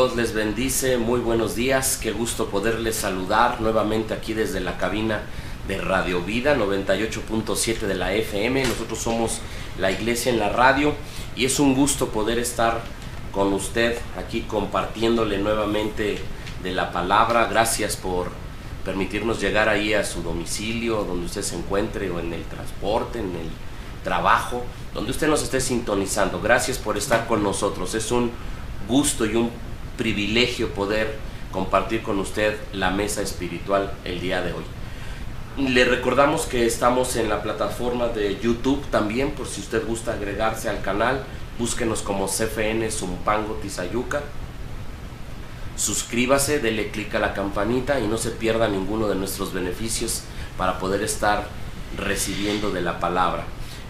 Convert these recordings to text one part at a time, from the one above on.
Dios les bendice, muy buenos días, qué gusto poderles saludar nuevamente aquí desde la cabina de Radio Vida 98.7 de la FM. Nosotros somos la iglesia en la radio y es un gusto poder estar con usted aquí compartiéndole nuevamente de la palabra. Gracias por permitirnos llegar ahí a su domicilio, donde usted se encuentre, o en el transporte, en el trabajo, donde usted nos esté sintonizando. Gracias por estar con nosotros. Es un gusto y un privilegio poder compartir con usted la mesa espiritual el día de hoy. Le recordamos que estamos en la plataforma de YouTube también, por si usted gusta agregarse al canal, búsquenos como CFN Zumpango Tizayuca. Suscríbase, dele clic a la campanita y no se pierda ninguno de nuestros beneficios para poder estar recibiendo de la palabra.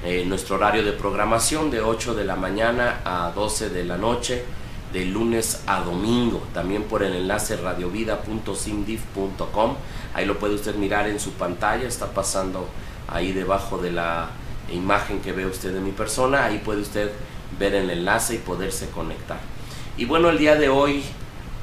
Eh, nuestro horario de programación de 8 de la mañana a 12 de la noche, de lunes a domingo, también por el enlace radiovida.simdif.com. Ahí lo puede usted mirar en su pantalla, está pasando ahí debajo de la imagen que ve usted de mi persona, ahí puede usted ver el enlace y poderse conectar. Y bueno, el día de hoy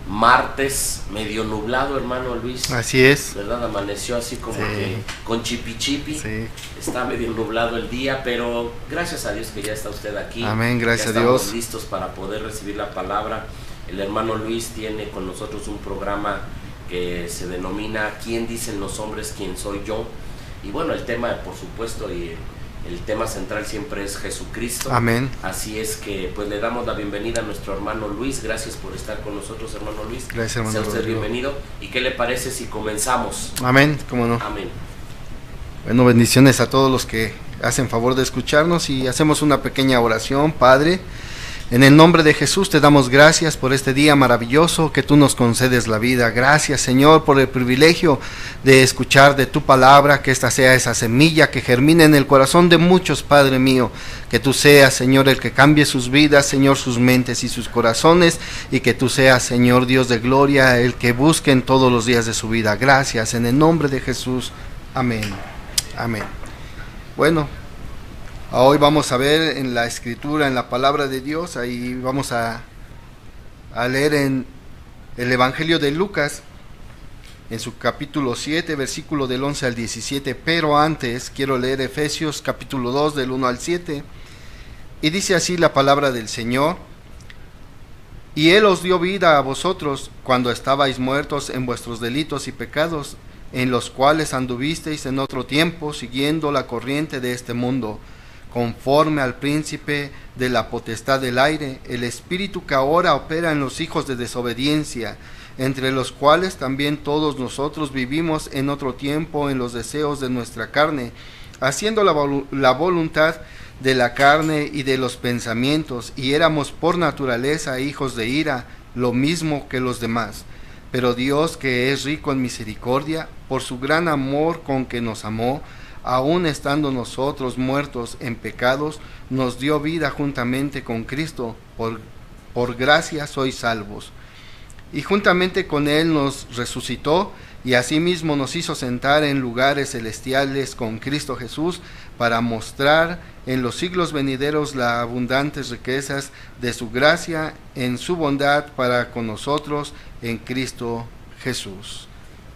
martes, medio nublado, hermano Luis. Así es. ¿Verdad? Amaneció así como que con chipi chipi. Sí. Está medio nublado el día, pero gracias a Dios que ya está usted aquí. Amén, gracias a Dios. listos para poder recibir la palabra. El hermano Luis tiene con nosotros un programa que se denomina ¿Quién dicen los hombres quién soy yo? Y bueno, el tema, por supuesto, y el tema central siempre es Jesucristo. Amén. Así es que pues le damos la bienvenida a nuestro hermano Luis. Gracias por estar con nosotros, hermano Luis. Gracias, hermano. Sea usted bienvenido. ¿Y qué le parece si comenzamos? Amén, cómo no. Amén. Bueno, bendiciones a todos los que hacen favor de escucharnos y hacemos una pequeña oración, Padre. En el nombre de Jesús te damos gracias por este día maravilloso que tú nos concedes la vida. Gracias Señor por el privilegio de escuchar de tu palabra, que esta sea esa semilla que germine en el corazón de muchos, Padre mío. Que tú seas Señor el que cambie sus vidas, Señor, sus mentes y sus corazones, y que tú seas Señor Dios de gloria el que busquen todos los días de su vida. Gracias en el nombre de Jesús. Amén. Amén. Bueno, Hoy vamos a ver en la escritura, en la palabra de Dios, ahí vamos a, a leer en el Evangelio de Lucas, en su capítulo 7, versículo del 11 al 17, pero antes quiero leer Efesios capítulo 2 del 1 al 7, y dice así la palabra del Señor, y Él os dio vida a vosotros cuando estabais muertos en vuestros delitos y pecados, en los cuales anduvisteis en otro tiempo, siguiendo la corriente de este mundo, conforme al príncipe de la potestad del aire, el espíritu que ahora opera en los hijos de desobediencia, entre los cuales también todos nosotros vivimos en otro tiempo en los deseos de nuestra carne, haciendo la, la voluntad de la carne y de los pensamientos, y éramos por naturaleza hijos de ira, lo mismo que los demás. Pero Dios, que es rico en misericordia, por su gran amor con que nos amó, aun estando nosotros muertos en pecados, nos dio vida juntamente con Cristo, por, por gracia sois salvos. Y juntamente con Él nos resucitó y asimismo nos hizo sentar en lugares celestiales con Cristo Jesús para mostrar en los siglos venideros las abundantes riquezas de su gracia en su bondad para con nosotros en Cristo Jesús.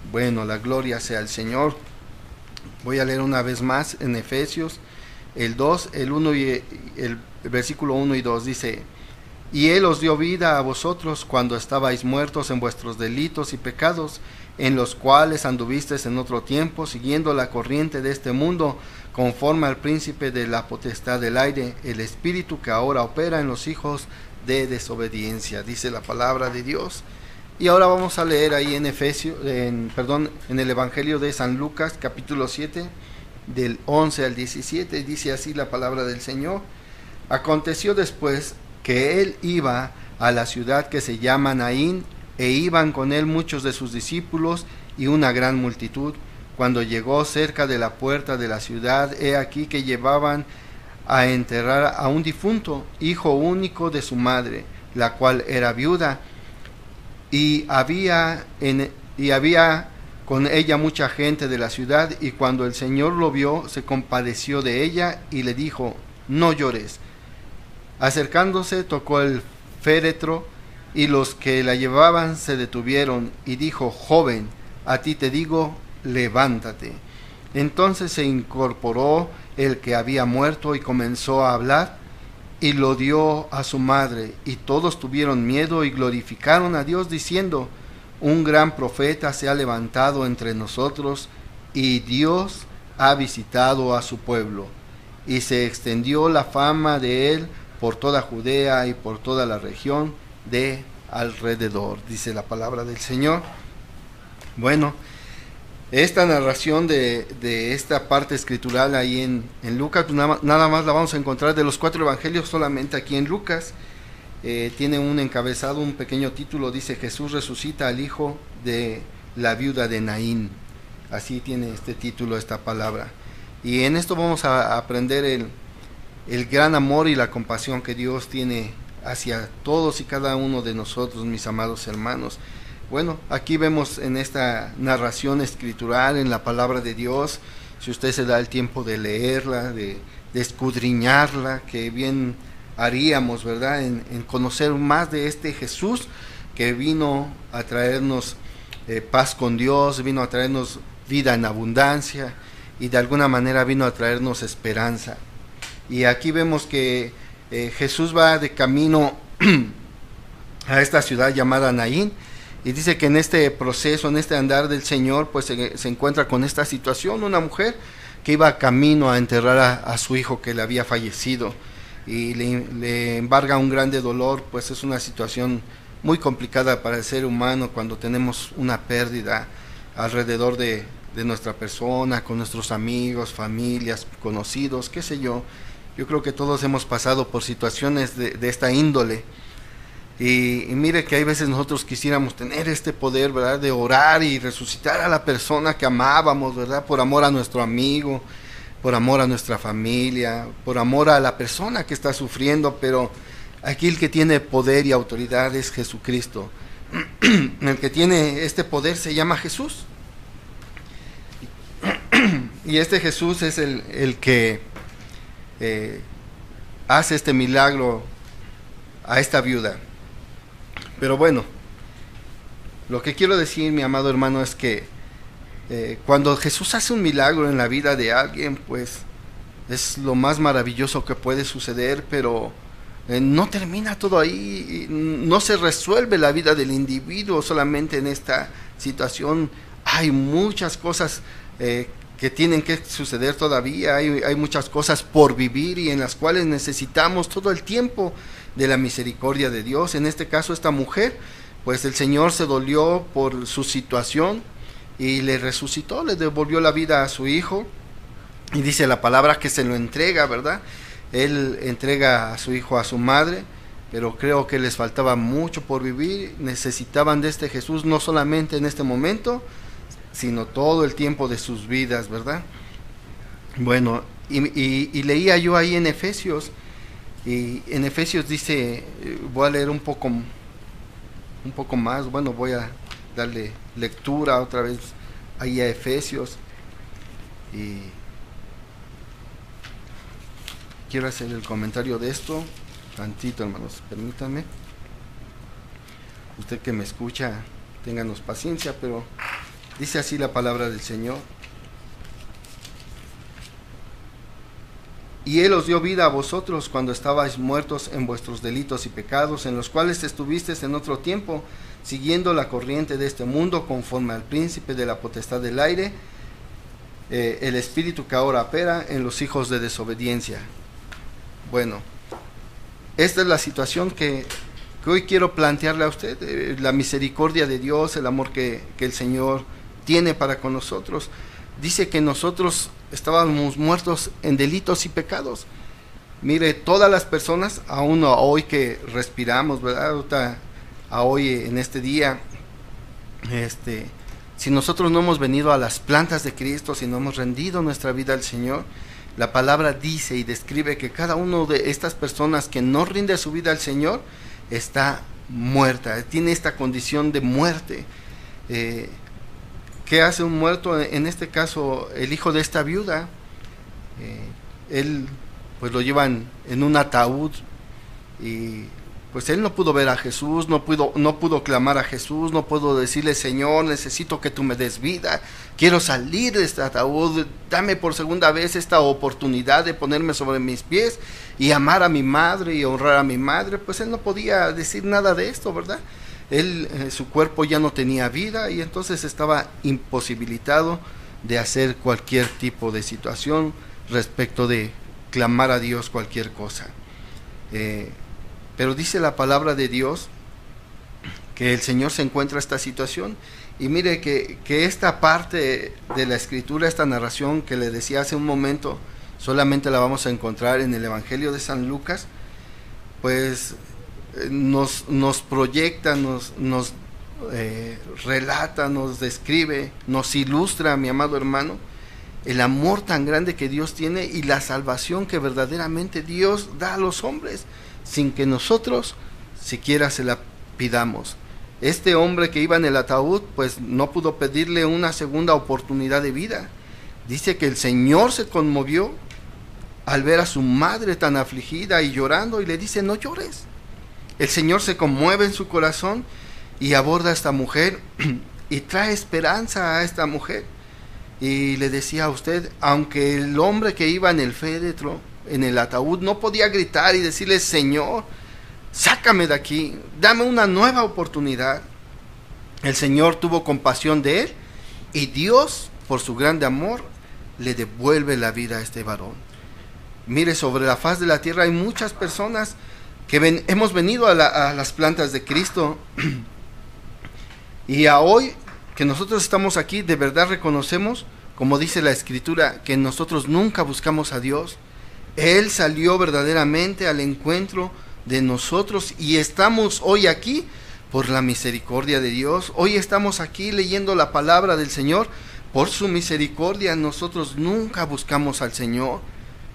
Bueno, la gloria sea al Señor. Voy a leer una vez más en Efesios el 2, el 1 y el versículo 1 y 2 dice, y Él os dio vida a vosotros cuando estabais muertos en vuestros delitos y pecados, en los cuales anduvisteis en otro tiempo, siguiendo la corriente de este mundo, conforme al príncipe de la potestad del aire, el espíritu que ahora opera en los hijos de desobediencia, dice la palabra de Dios. Y ahora vamos a leer ahí en Efesios, en, perdón, en el Evangelio de San Lucas, capítulo 7, del 11 al 17, dice así la palabra del Señor. Aconteció después que él iba a la ciudad que se llama Naín, e iban con él muchos de sus discípulos y una gran multitud. Cuando llegó cerca de la puerta de la ciudad, he aquí que llevaban a enterrar a un difunto, hijo único de su madre, la cual era viuda y había, en, y había con ella mucha gente de la ciudad, y cuando el Señor lo vio, se compadeció de ella y le dijo, no llores. Acercándose, tocó el féretro Y los que la llevaban se detuvieron y dijo, joven, a ti te digo, levántate. Entonces se incorporó el que había muerto y comenzó a hablar y lo dio a su madre y todos tuvieron miedo y glorificaron a Dios diciendo, un gran profeta se ha levantado entre nosotros y Dios ha visitado a su pueblo. Y se extendió la fama de él por toda Judea y por toda la región de alrededor, dice la palabra del Señor. Bueno, esta narración de, esta parte escritural ahí en, Lucas, pues nada, nada, más la vamos a encontrar de los cuatro evangelios solamente aquí en Lucas. Eh, tiene un encabezado, un pequeño título, dice Jesús resucita al hijo de la viuda de Naín. Así tiene este título, esta palabra. Y en esto vamos a aprender el, el gran amor y la compasión que Dios tiene hacia todos y cada uno de nosotros, mis amados hermanos. Bueno, aquí vemos en esta narración escritural, en la palabra de Dios, si usted se da el tiempo de leerla, de, escudriñarla, que bien haríamos, ¿verdad? En, conocer más de este Jesús que vino a traernos eh, paz con Dios, vino a traernos vida en abundancia y de alguna manera vino a traernos esperanza. Y aquí vemos que eh, Jesús va de camino a esta ciudad llamada Naín, y dice que en este proceso, en este andar del Señor, pues se, encuentra con esta situación, una mujer que iba camino a enterrar a, su hijo que le había fallecido y le, embarga un grande dolor, pues es una situación muy complicada para el ser humano cuando tenemos una pérdida alrededor de, nuestra persona, con nuestros amigos, familias, conocidos, qué sé yo. Yo creo que todos hemos pasado por situaciones de, de esta índole y, mire que hay veces nosotros quisiéramos tener este poder, ¿verdad? De orar y resucitar a la persona que amábamos, ¿verdad? Por amor a nuestro amigo, por amor a nuestra familia, por amor a la persona que está sufriendo, pero aquí el que tiene poder y autoridad es Jesucristo. el que tiene este poder se llama Jesús. y este Jesús es el, que eh, hace este milagro a esta viuda. Pero bueno, lo que quiero decir, mi amado hermano, es que eh, cuando Jesús hace un milagro en la vida de alguien, pues es lo más maravilloso que puede suceder, pero eh, no termina todo ahí, no se resuelve la vida del individuo solamente en esta situación. Hay muchas cosas eh, que tienen que suceder todavía, hay, hay muchas cosas por vivir y en las cuales necesitamos todo el tiempo de la misericordia de Dios. En este caso, esta mujer, pues el Señor se dolió por su situación y le resucitó, le devolvió la vida a su hijo. Y dice la palabra que se lo entrega, ¿verdad? Él entrega a su hijo a su madre, pero creo que les faltaba mucho por vivir. Necesitaban de este Jesús no solamente en este momento, sino todo el tiempo de sus vidas, ¿verdad? Bueno, y, leía yo ahí en Efesios y en Efesios dice, eh, voy a leer un poco, un poco más, bueno, voy a darle lectura otra vez ahí a Efesios. Y quiero hacer el comentario de esto, tantito hermanos, permítanme. Usted que me escucha, ténganos paciencia, pero dice así la palabra del Señor. Y Él os dio vida a vosotros cuando estabais muertos en vuestros delitos y pecados, en los cuales estuvisteis en otro tiempo, siguiendo la corriente de este mundo, conforme al príncipe de la potestad del aire, eh, el espíritu que ahora opera en los hijos de desobediencia. Bueno, esta es la situación que, hoy quiero plantearle a usted, eh, la misericordia de Dios, el amor que, que el Señor tiene para con nosotros. Dice que nosotros estábamos muertos en delitos y pecados. Mire, todas las personas, aún hoy que respiramos, ¿verdad? A hoy en este día, este, si nosotros no hemos venido a las plantas de Cristo, si no hemos rendido nuestra vida al Señor, la palabra dice y describe que cada uno de estas personas que no rinde su vida al Señor está muerta, tiene esta condición de muerte. Eh, ¿Qué hace un muerto? En este caso, el hijo de esta viuda, eh, él pues lo llevan en un ataúd y pues él no pudo ver a Jesús, no pudo, no pudo clamar a Jesús, no pudo decirle, Señor, necesito que tú me des vida, quiero salir de este ataúd, dame por segunda vez esta oportunidad de ponerme sobre mis pies y amar a mi madre y honrar a mi madre, pues él no podía decir nada de esto, ¿verdad? Él, eh, su cuerpo ya no tenía vida y entonces estaba imposibilitado de hacer cualquier tipo de situación respecto de clamar a Dios cualquier cosa. Eh, pero dice la palabra de Dios que el Señor se encuentra esta situación. Y mire que, esta parte de la escritura, esta narración que le decía hace un momento, solamente la vamos a encontrar en el Evangelio de San Lucas, pues nos, nos proyecta, nos, nos eh, relata, nos describe, nos ilustra, mi amado hermano, el amor tan grande que Dios tiene y la salvación que verdaderamente Dios da a los hombres sin que nosotros siquiera se la pidamos. Este hombre que iba en el ataúd, pues no pudo pedirle una segunda oportunidad de vida. Dice que el Señor se conmovió al ver a su madre tan afligida y llorando y le dice, no llores. El Señor se conmueve en su corazón y aborda a esta mujer y trae esperanza a esta mujer. Y le decía a usted, aunque el hombre que iba en el féretro en el ataúd, no podía gritar y decirle, Señor, sácame de aquí, dame una nueva oportunidad. El Señor tuvo compasión de él y Dios, por su grande amor, le devuelve la vida a este varón. Mire, sobre la faz de la tierra hay muchas personas que hemos venido a, a las plantas de Cristo y a hoy que nosotros estamos aquí, de verdad reconocemos, como dice la Escritura, que nosotros nunca buscamos a Dios, él salió verdaderamente al encuentro de nosotros y estamos hoy aquí por la misericordia de Dios. Hoy estamos aquí leyendo la palabra del Señor. Por su misericordia nosotros nunca buscamos al Señor.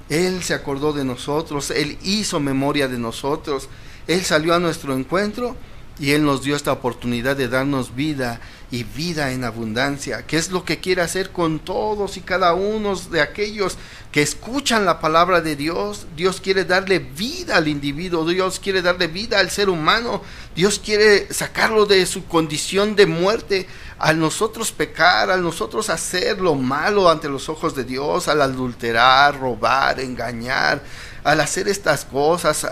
Él se acordó de nosotros, Él hizo memoria de nosotros, Él salió a nuestro encuentro y Él nos dio esta oportunidad de darnos vida y vida en abundancia, que es lo que quiere hacer con todos y cada uno de aquellos que escuchan la palabra de Dios. Dios quiere darle vida al individuo, Dios quiere darle vida al ser humano, Dios quiere sacarlo de su condición de muerte, al nosotros pecar, al nosotros hacer lo malo ante los ojos de Dios, al adulterar, robar, engañar, al hacer estas cosas,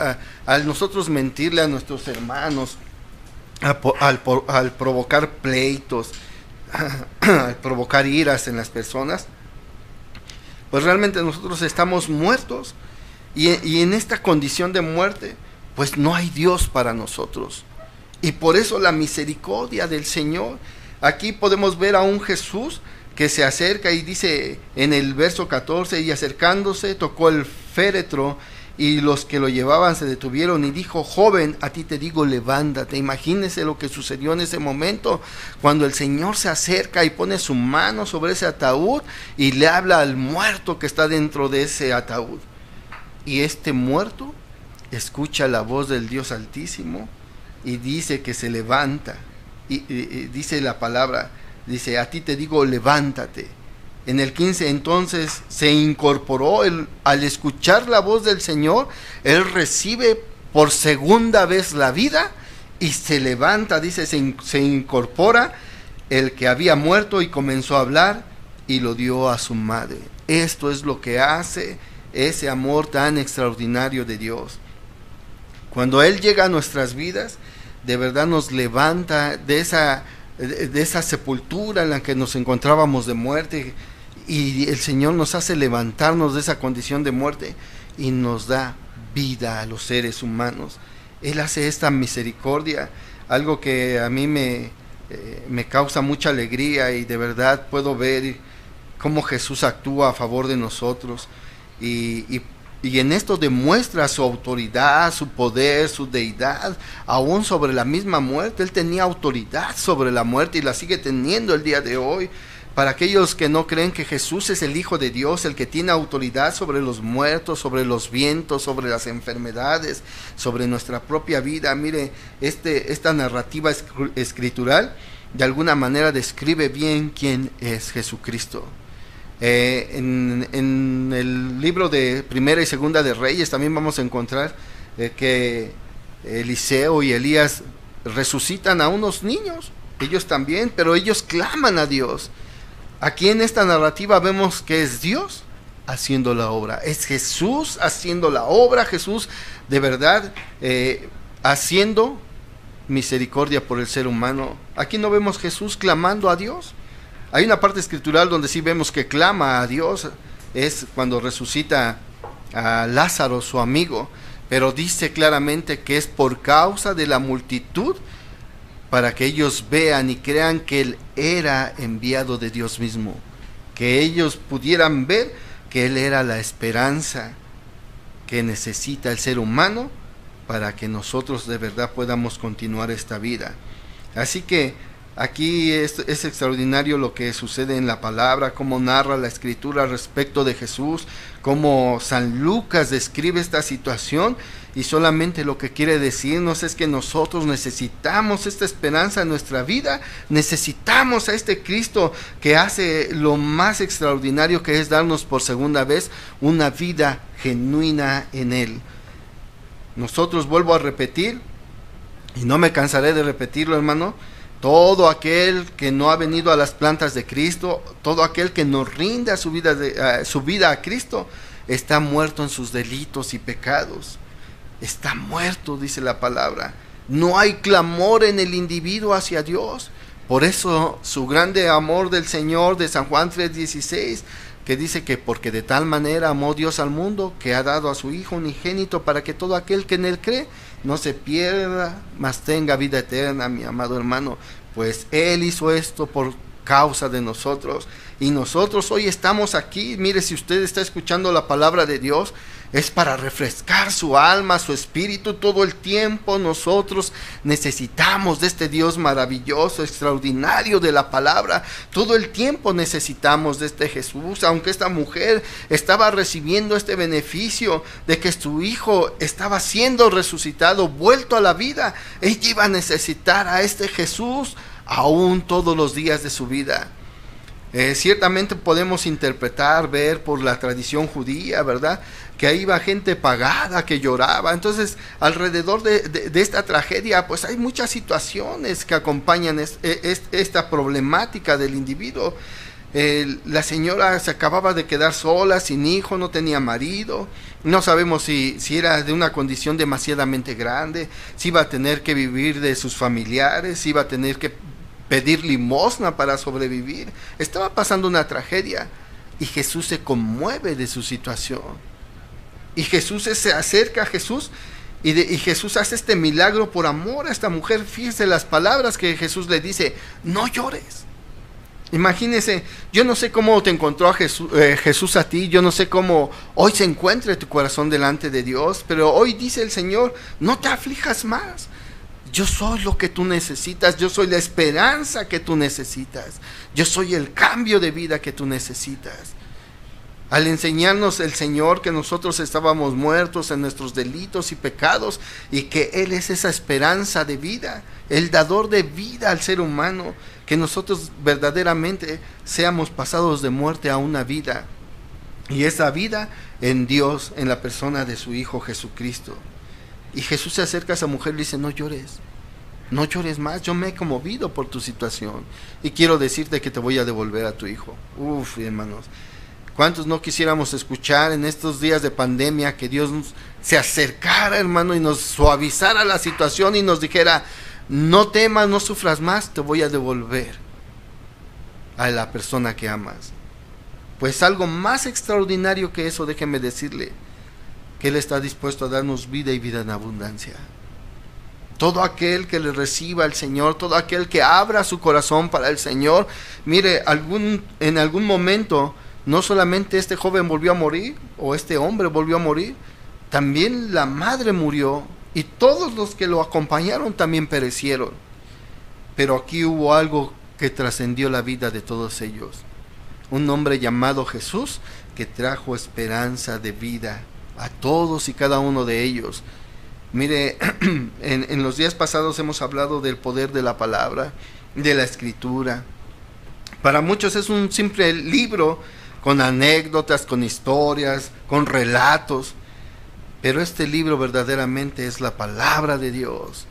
al nosotros mentirle a nuestros hermanos al, provocar pleitos, al provocar iras en las personas, pues realmente nosotros estamos muertos y, y en esta condición de muerte, pues no hay Dios para nosotros. Y por eso la misericordia del Señor. Aquí podemos ver a un Jesús que se acerca y dice en el verso 14, y acercándose tocó el féretro y los que lo llevaban se detuvieron y dijo, joven, a ti te digo, levántate. Imagínese lo que sucedió en ese momento, cuando el Señor se acerca y pone su mano sobre ese ataúd y le habla al muerto que está dentro de ese ataúd. Y este muerto escucha la voz del Dios Altísimo y dice que se levanta. Y, dice la palabra, dice, a ti te digo, levántate en el 15 entonces se incorporó, al escuchar la voz del Señor, él recibe por segunda vez la vida y se levanta, dice, se, se incorpora el que había muerto y comenzó a hablar y lo dio a su madre. Esto es lo que hace ese amor tan extraordinario de Dios. Cuando Él llega a nuestras vidas, de verdad nos levanta de esa, de esa sepultura en la que nos encontrábamos de muerte, y el Señor nos hace levantarnos de esa condición de muerte y nos da vida a los seres humanos. Él hace esta misericordia, algo que a mí me, eh, me causa mucha alegría y de verdad puedo ver cómo Jesús actúa a favor de nosotros y, y, y en esto demuestra su autoridad, su poder, su deidad, aún sobre la misma muerte. Él tenía autoridad sobre la muerte y la sigue teniendo el día de hoy. Para aquellos que no creen que Jesús es el Hijo de Dios, el que tiene autoridad sobre los muertos, sobre los vientos, sobre las enfermedades, sobre nuestra propia vida, mire, este, esta narrativa escritural de alguna manera describe bien quién es Jesucristo. Eh, en, el libro de Primera y Segunda de Reyes también vamos a encontrar eh, que Eliseo y Elías resucitan a unos niños, ellos también, pero ellos claman a Dios. Aquí en esta narrativa vemos que es Dios haciendo la obra, es Jesús haciendo la obra, Jesús de verdad eh, haciendo misericordia por el ser humano. Aquí no vemos Jesús clamando a Dios. Hay una parte escritural donde sí vemos que clama a Dios, es cuando resucita a Lázaro, su amigo, pero dice claramente que es por causa de la multitud para que ellos vean y crean que Él era enviado de Dios mismo, que ellos pudieran ver que Él era la esperanza que necesita el ser humano para que nosotros de verdad podamos continuar esta vida. Así que Aquí es, extraordinario lo que sucede en la palabra, cómo narra la escritura respecto de Jesús, cómo San Lucas describe esta situación y solamente lo que quiere decirnos es que nosotros necesitamos esta esperanza en nuestra vida, necesitamos a este Cristo que hace lo más extraordinario que es darnos por segunda vez una vida genuina en Él. Nosotros vuelvo a repetir, y no me cansaré de repetirlo hermano, todo aquel que no ha venido a las plantas de Cristo, todo aquel que no rinde a su, vida de, su vida a Cristo, está muerto en sus delitos y pecados. Está muerto, dice la palabra. No hay clamor en el individuo hacia Dios. Por eso su grande amor del Señor de San Juan 3:16, que dice que porque de tal manera amó Dios al mundo, que ha dado a su Hijo unigénito para que todo aquel que en él cree no se pierda, mas tenga vida eterna, mi amado hermano, pues Él hizo esto por causa de nosotros. Y nosotros hoy estamos aquí, mire, si usted está escuchando la palabra de Dios, es para refrescar su alma, su espíritu todo el tiempo. Nosotros necesitamos de este Dios maravilloso, extraordinario de la palabra. Todo el tiempo necesitamos de este Jesús, aunque esta mujer estaba recibiendo este beneficio de que su hijo estaba siendo resucitado, vuelto a la vida. Ella iba a necesitar a este Jesús aún todos los días de su vida. Eh, ciertamente podemos interpretar, ver por la tradición judía, ¿verdad? Que ahí iba gente pagada, que lloraba. Entonces, alrededor de, esta tragedia, pues hay muchas situaciones que acompañan e, esta problemática del individuo. la señora se acababa de quedar sola, sin hijo, no tenía marido. No sabemos si, si era de una condición demasiadamente grande, si iba a tener que vivir de sus familiares, si iba a tener que pedir limosna para sobrevivir. Estaba pasando una tragedia y Jesús se conmueve de su situación. Y Jesús se acerca a Jesús y, y, Jesús hace este milagro por amor a esta mujer. Fíjese las palabras que Jesús le dice, no llores. Imagínese, yo no sé cómo te encontró a Jesús, eh, Jesús, a ti, yo no sé cómo hoy se encuentre tu corazón delante de Dios, pero hoy dice el Señor, no te aflijas más, yo soy lo que tú necesitas, yo soy la esperanza que tú necesitas, yo soy el cambio de vida que tú necesitas. Al enseñarnos el Señor que nosotros estábamos muertos en nuestros delitos y pecados y que Él es esa esperanza de vida, el dador de vida al ser humano, que nosotros verdaderamente seamos pasados de muerte a una vida y esa vida en Dios, en la persona de su Hijo Jesucristo. Y Jesús se acerca a esa mujer y le dice, no llores, no llores más, yo me he conmovido por tu situación y quiero decirte que te voy a devolver a tu hijo. Uf, hermanos, ¿cuántos no quisiéramos escuchar en estos días de pandemia que Dios se acercara, hermano, y nos suavizara la situación y nos dijera, no temas, no sufras más, te voy a devolver a la persona que amas? Pues algo más extraordinario que eso, déjeme decirle, que Él está dispuesto a darnos vida y vida en abundancia. Todo aquel que le reciba al Señor, todo aquel que abra su corazón para el Señor, mire, algún, en algún momento no solamente este joven volvió a morir o este hombre volvió a morir, también la madre murió y todos los que lo acompañaron también perecieron. Pero aquí hubo algo que trascendió la vida de todos ellos. Un hombre llamado Jesús que trajo esperanza de vida a todos y cada uno de ellos. Mire, en, los días pasados hemos hablado del poder de la palabra, de la escritura. Para muchos es un simple libro con anécdotas, con historias, con relatos. Pero este libro verdaderamente es la palabra de Dios.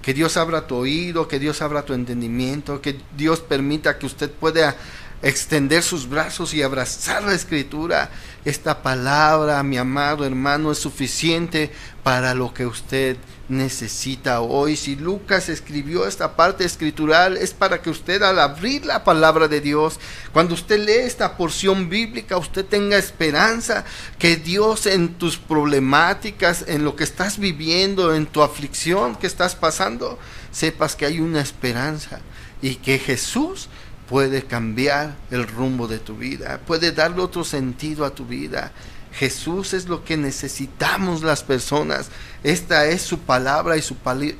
Que Dios abra tu oído, que Dios abra tu entendimiento, que Dios permita que usted pueda extender sus brazos y abrazar la escritura. Esta palabra, mi amado hermano, es suficiente para lo que usted necesita hoy. Si Lucas escribió esta parte escritural es para que usted al abrir la palabra de Dios, cuando usted lee esta porción bíblica, usted tenga esperanza que Dios en tus problemáticas, en lo que estás viviendo, en tu aflicción que estás pasando, sepas que hay una esperanza y que Jesús puede cambiar el rumbo de tu vida, puede darle otro sentido a tu vida. Jesús es lo que necesitamos las personas. Esta es su palabra y su,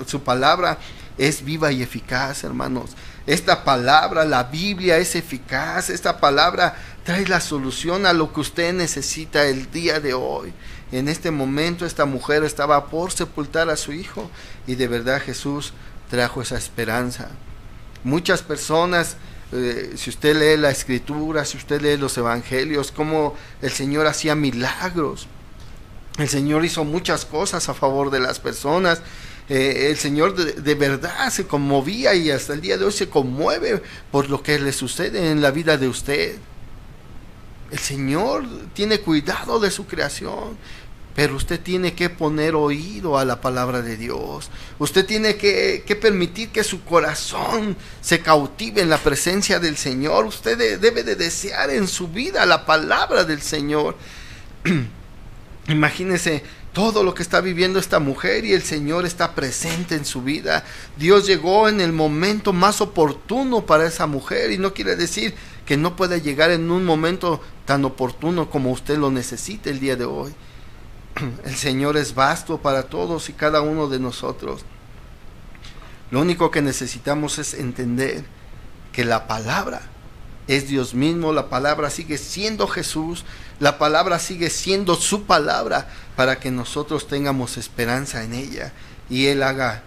su, palabra es viva y eficaz, hermanos. Esta palabra, la Biblia es eficaz. Esta palabra trae la solución a lo que usted necesita el día de hoy. En este momento esta mujer estaba por sepultar a su hijo y de verdad Jesús trajo esa esperanza. Muchas personas eh, si usted lee la escritura, si usted lee los evangelios, cómo el Señor hacía milagros. El Señor hizo muchas cosas a favor de las personas. Eh, el Señor de, verdad se conmovía y hasta el día de hoy se conmueve por lo que le sucede en la vida de usted. El Señor tiene cuidado de su creación. Pero usted tiene que poner oído a la palabra de Dios. Usted tiene que, permitir que su corazón se cautive en la presencia del Señor. Usted debe de desear en su vida la palabra del Señor. Imagínese todo lo que está viviendo esta mujer y el Señor está presente en su vida. Dios llegó en el momento más oportuno para esa mujer y no quiere decir que no pueda llegar en un momento tan oportuno como usted lo necesite el día de hoy. El Señor es vasto para todos y cada uno de nosotros. Lo único que necesitamos es entender que la palabra es Dios mismo, la palabra sigue siendo Jesús, la palabra sigue siendo su palabra para que nosotros tengamos esperanza en ella y Él haga,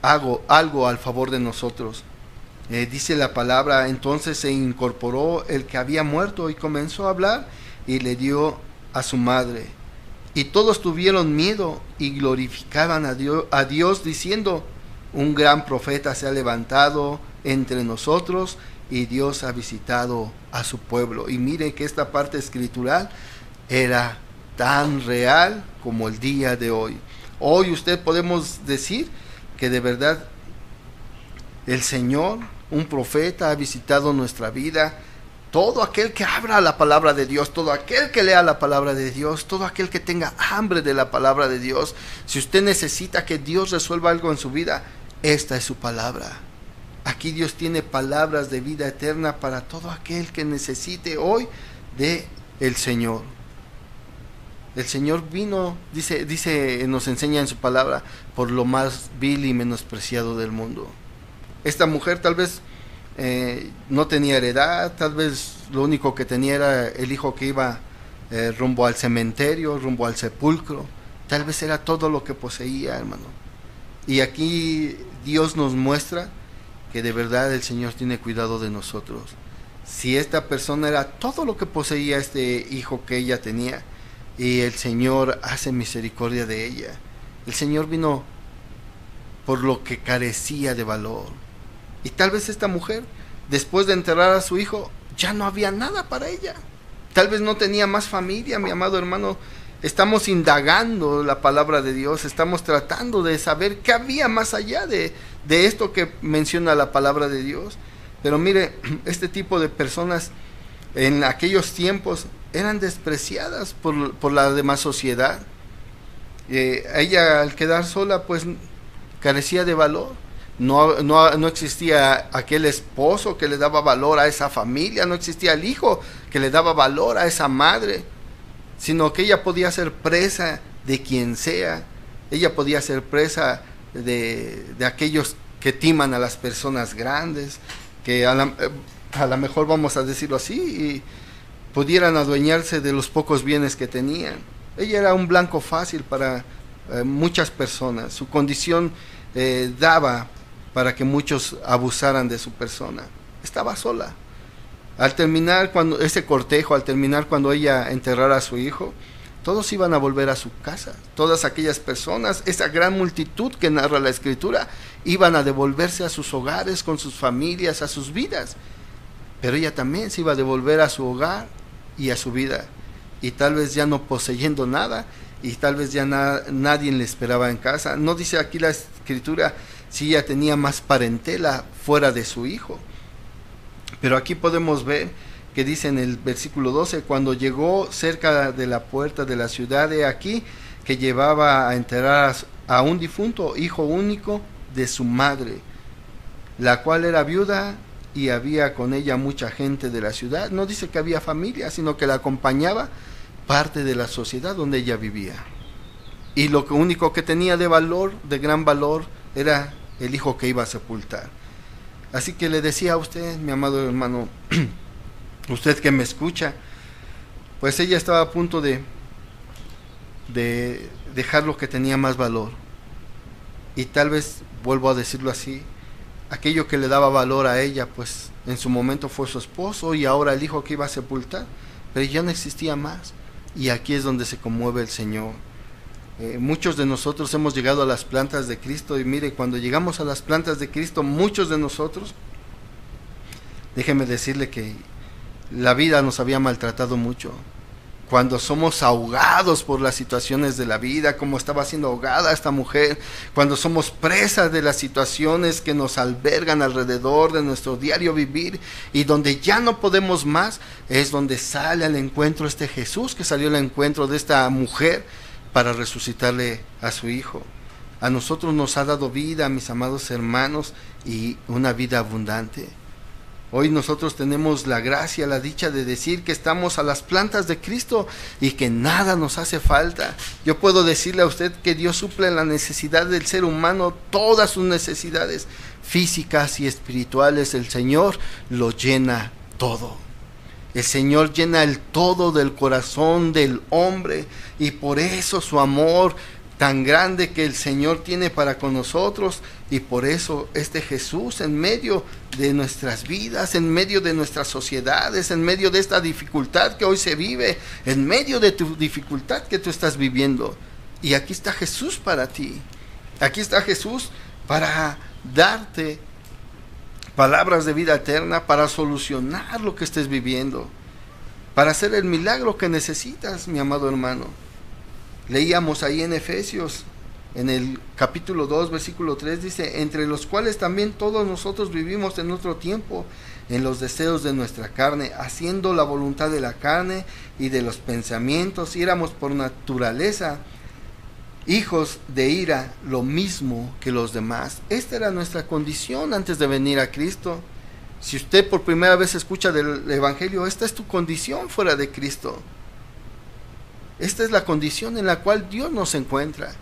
hago algo al favor de nosotros. Eh, dice la palabra, entonces se incorporó el que había muerto y comenzó a hablar y le dio a su madre y todos tuvieron miedo y glorificaban a Dios, a Dios diciendo, un gran profeta se ha levantado entre nosotros y Dios ha visitado a su pueblo. Y mire que esta parte escritural era tan real como el día de hoy. Hoy usted podemos decir que de verdad el Señor, un profeta, ha visitado nuestra vida todo aquel que abra la palabra de Dios, todo aquel que lea la palabra de Dios, todo aquel que tenga hambre de la palabra de Dios, si usted necesita que Dios resuelva algo en su vida, esta es su palabra. Aquí Dios tiene palabras de vida eterna para todo aquel que necesite hoy de el Señor. El Señor vino, dice, dice, nos enseña en su palabra, por lo más vil y menospreciado del mundo. Esta mujer tal vez eh, no tenía heredad, tal vez lo único que tenía era el hijo que iba eh, rumbo al cementerio, rumbo al sepulcro, tal vez era todo lo que poseía, hermano. Y aquí Dios nos muestra que de verdad el Señor tiene cuidado de nosotros. Si esta persona era todo lo que poseía este hijo que ella tenía, y el Señor hace misericordia de ella. El Señor vino por lo que carecía de valor y tal vez esta mujer, después de enterrar a su hijo, ya no había nada para ella. Tal vez no tenía más familia, mi amado hermano. Estamos indagando la palabra de Dios, estamos tratando de saber qué había más allá de, de esto que menciona la palabra de Dios. Pero mire, este tipo de personas en aquellos tiempos eran despreciadas por, por la demás sociedad. Eh, ella al quedar sola pues carecía de valor no, no, existía aquel esposo que le daba valor a esa familia, no existía el hijo que le daba valor a esa madre, sino que ella podía ser presa de quien sea, ella podía ser presa de, aquellos que timan a las personas grandes, que a lo a mejor vamos a decirlo así, y pudieran adueñarse de los pocos bienes que tenían. Ella era un blanco fácil para eh, muchas personas, su condición eh, daba para que muchos abusaran de su persona. Estaba sola. Al terminar cuando ese cortejo, al terminar cuando ella enterrara a su hijo, todos iban a volver a su casa. Todas aquellas personas, esa gran multitud que narra la escritura, iban a devolverse a sus hogares con sus familias, a sus vidas. Pero ella también se iba a devolver a su hogar y a su vida. Y tal vez ya no poseyendo nada, y tal vez ya nadie le esperaba en casa. No dice aquí la escritura si ella tenía más parentela fuera de su hijo. Pero aquí podemos ver que dice en el versículo 12, cuando llegó cerca de la puerta de la ciudad de aquí, que llevaba a enterrar a un difunto hijo único de su madre, la cual era viuda y había con ella mucha gente de la ciudad. No dice que había familia, sino que la acompañaba parte de la sociedad donde ella vivía. Y lo único que tenía de valor, de gran valor, era el hijo que iba a sepultar. Así que le decía a usted, mi amado hermano, usted que me escucha, pues ella estaba a punto de, de dejar lo que tenía más valor. Y tal vez, vuelvo a decirlo así, aquello que le daba valor a ella, pues en su momento fue su esposo y ahora el hijo que iba a sepultar, pero ya no existía más. Y aquí es donde se conmueve el Señor. Eh, muchos de nosotros hemos llegado a las plantas de Cristo y mire, cuando llegamos a las plantas de Cristo, muchos de nosotros, déjeme decirle que la vida nos había maltratado mucho. Cuando somos ahogados por las situaciones de la vida, como estaba siendo ahogada esta mujer, cuando somos presas de las situaciones que nos albergan alrededor de nuestro diario vivir y donde ya no podemos más, es donde sale al encuentro este Jesús que salió al encuentro de esta mujer para resucitarle a su hijo. A nosotros nos ha dado vida, mis amados hermanos, y una vida abundante. Hoy nosotros tenemos la gracia, la dicha de decir que estamos a las plantas de Cristo y que nada nos hace falta. Yo puedo decirle a usted que Dios suple la necesidad del ser humano, todas sus necesidades físicas y espirituales. El Señor lo llena todo. El Señor llena el todo del corazón del hombre y por eso su amor tan grande que el Señor tiene para con nosotros y por eso este Jesús en medio de nuestras vidas, en medio de nuestras sociedades, en medio de esta dificultad que hoy se vive, en medio de tu dificultad que tú estás viviendo. Y aquí está Jesús para ti. Aquí está Jesús para darte palabras de vida eterna, para solucionar lo que estés viviendo, para hacer el milagro que necesitas, mi amado hermano. Leíamos ahí en Efesios, en el capítulo 2, versículo 3, dice, entre los cuales también todos nosotros vivimos en otro tiempo, en los deseos de nuestra carne, haciendo la voluntad de la carne y de los pensamientos, y éramos por naturaleza hijos de ira, lo mismo que los demás. Esta era nuestra condición antes de venir a Cristo. Si usted por primera vez escucha del Evangelio, esta es tu condición fuera de Cristo. Esta es la condición en la cual Dios nos encuentra.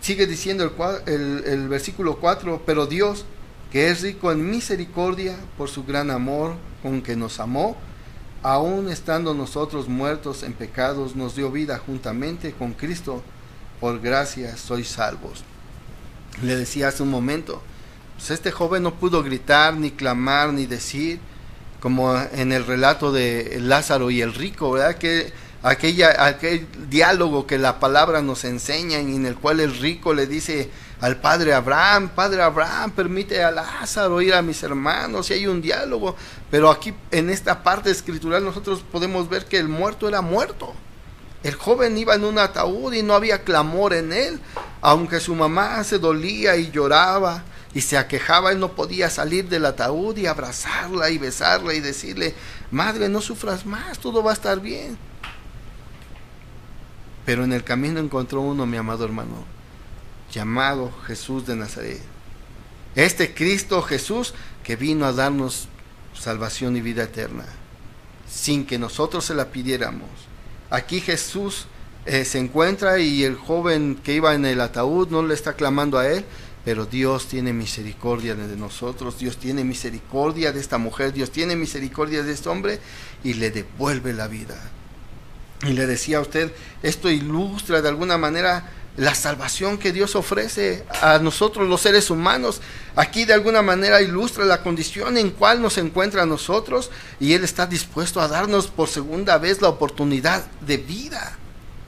Sigue diciendo el, versículo 4, pero Dios, que es rico en misericordia por su gran amor con que nos amó, aun estando nosotros muertos en pecados, nos dio vida juntamente con Cristo. Por gracia sois salvos. Le decía hace un momento, pues este joven no pudo gritar, ni clamar, ni decir, como en el relato de Lázaro y el rico, ¿verdad? Que aquella, aquel diálogo que la palabra nos enseña y en el cual el rico le dice al padre Abraham, padre Abraham, permite a Lázaro ir a mis hermanos, y hay un diálogo, pero aquí en esta parte escritural nosotros podemos ver que el muerto era muerto. El joven iba en un ataúd y no había clamor en él, aunque su mamá se dolía y lloraba y se aquejaba, él no podía salir del ataúd y abrazarla y besarla y decirle, madre, no sufras más, todo va a estar bien. Pero en el camino encontró uno, mi amado hermano, llamado Jesús de Nazaret. Este Cristo Jesús que vino a darnos salvación y vida eterna, sin que nosotros se la pidiéramos. Aquí Jesús eh, se encuentra y el joven que iba en el ataúd no le está clamando a él, pero Dios tiene misericordia de nosotros, Dios tiene misericordia de esta mujer, Dios tiene misericordia de este hombre y le devuelve la vida. Y le decía a usted, esto ilustra de alguna manera la salvación que Dios ofrece a nosotros los seres humanos. Aquí de alguna manera ilustra la condición en cual nos encuentra a nosotros y Él está dispuesto a darnos por segunda vez la oportunidad de vida.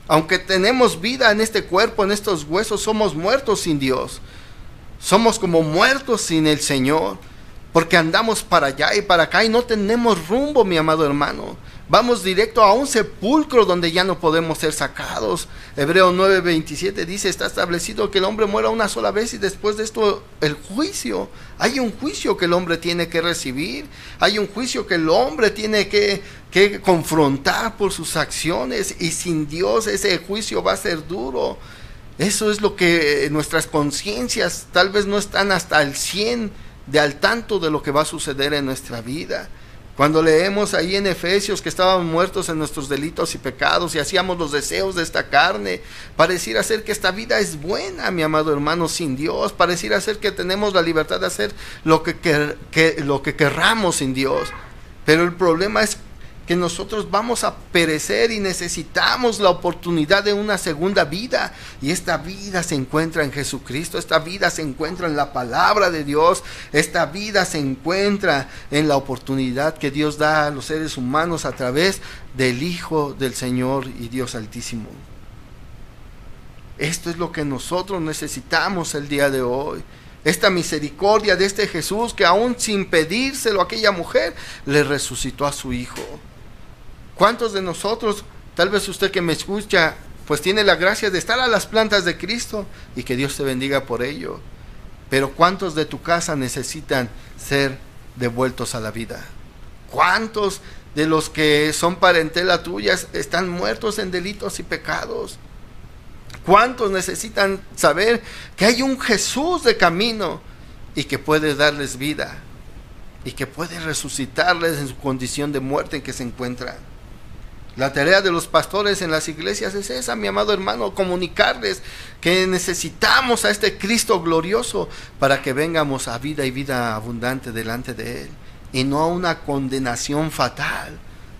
Aunque tenemos vida en este cuerpo, en estos huesos, somos muertos sin Dios. Somos como muertos sin el Señor, porque andamos para allá y para acá y no tenemos rumbo, mi amado hermano. Vamos directo a un sepulcro donde ya no podemos ser sacados. Hebreo 9:27 dice, está establecido que el hombre muera una sola vez y después de esto el juicio. Hay un juicio que el hombre tiene que recibir. Hay un juicio que el hombre tiene que, que confrontar por sus acciones. Y sin Dios ese juicio va a ser duro. Eso es lo que nuestras conciencias tal vez no están hasta el 100 de al tanto de lo que va a suceder en nuestra vida. Cuando leemos ahí en Efesios que estábamos muertos en nuestros delitos y pecados y hacíamos los deseos de esta carne, pareciera ser que esta vida es buena, mi amado hermano, sin Dios. Pareciera ser que tenemos la libertad de hacer lo que, lo que querramos sin Dios. Pero el problema es que nosotros vamos a perecer y necesitamos la oportunidad de una segunda vida. Y esta vida se encuentra en Jesucristo, esta vida se encuentra en la palabra de Dios, esta vida se encuentra en la oportunidad que Dios da a los seres humanos a través del Hijo del Señor y Dios Altísimo. Esto es lo que nosotros necesitamos el día de hoy esta misericordia de este Jesús que aún sin pedírselo a aquella mujer, le resucitó a su hijo. ¿Cuántos de nosotros, tal vez usted que me escucha, pues tiene la gracia de estar a las plantas de Cristo y que Dios te bendiga por ello? Pero ¿cuántos de tu casa necesitan ser devueltos a la vida? ¿Cuántos de los que son parentela tuyas están muertos en delitos y pecados? ¿Cuántos necesitan saber que hay un Jesús de camino y que puede darles vida y que puede resucitarles en su condición de muerte en que se encuentran? La tarea de los pastores en las iglesias es esa, mi amado hermano, comunicarles que necesitamos a este Cristo glorioso para que vengamos a vida y vida abundante delante de Él y no a una condenación fatal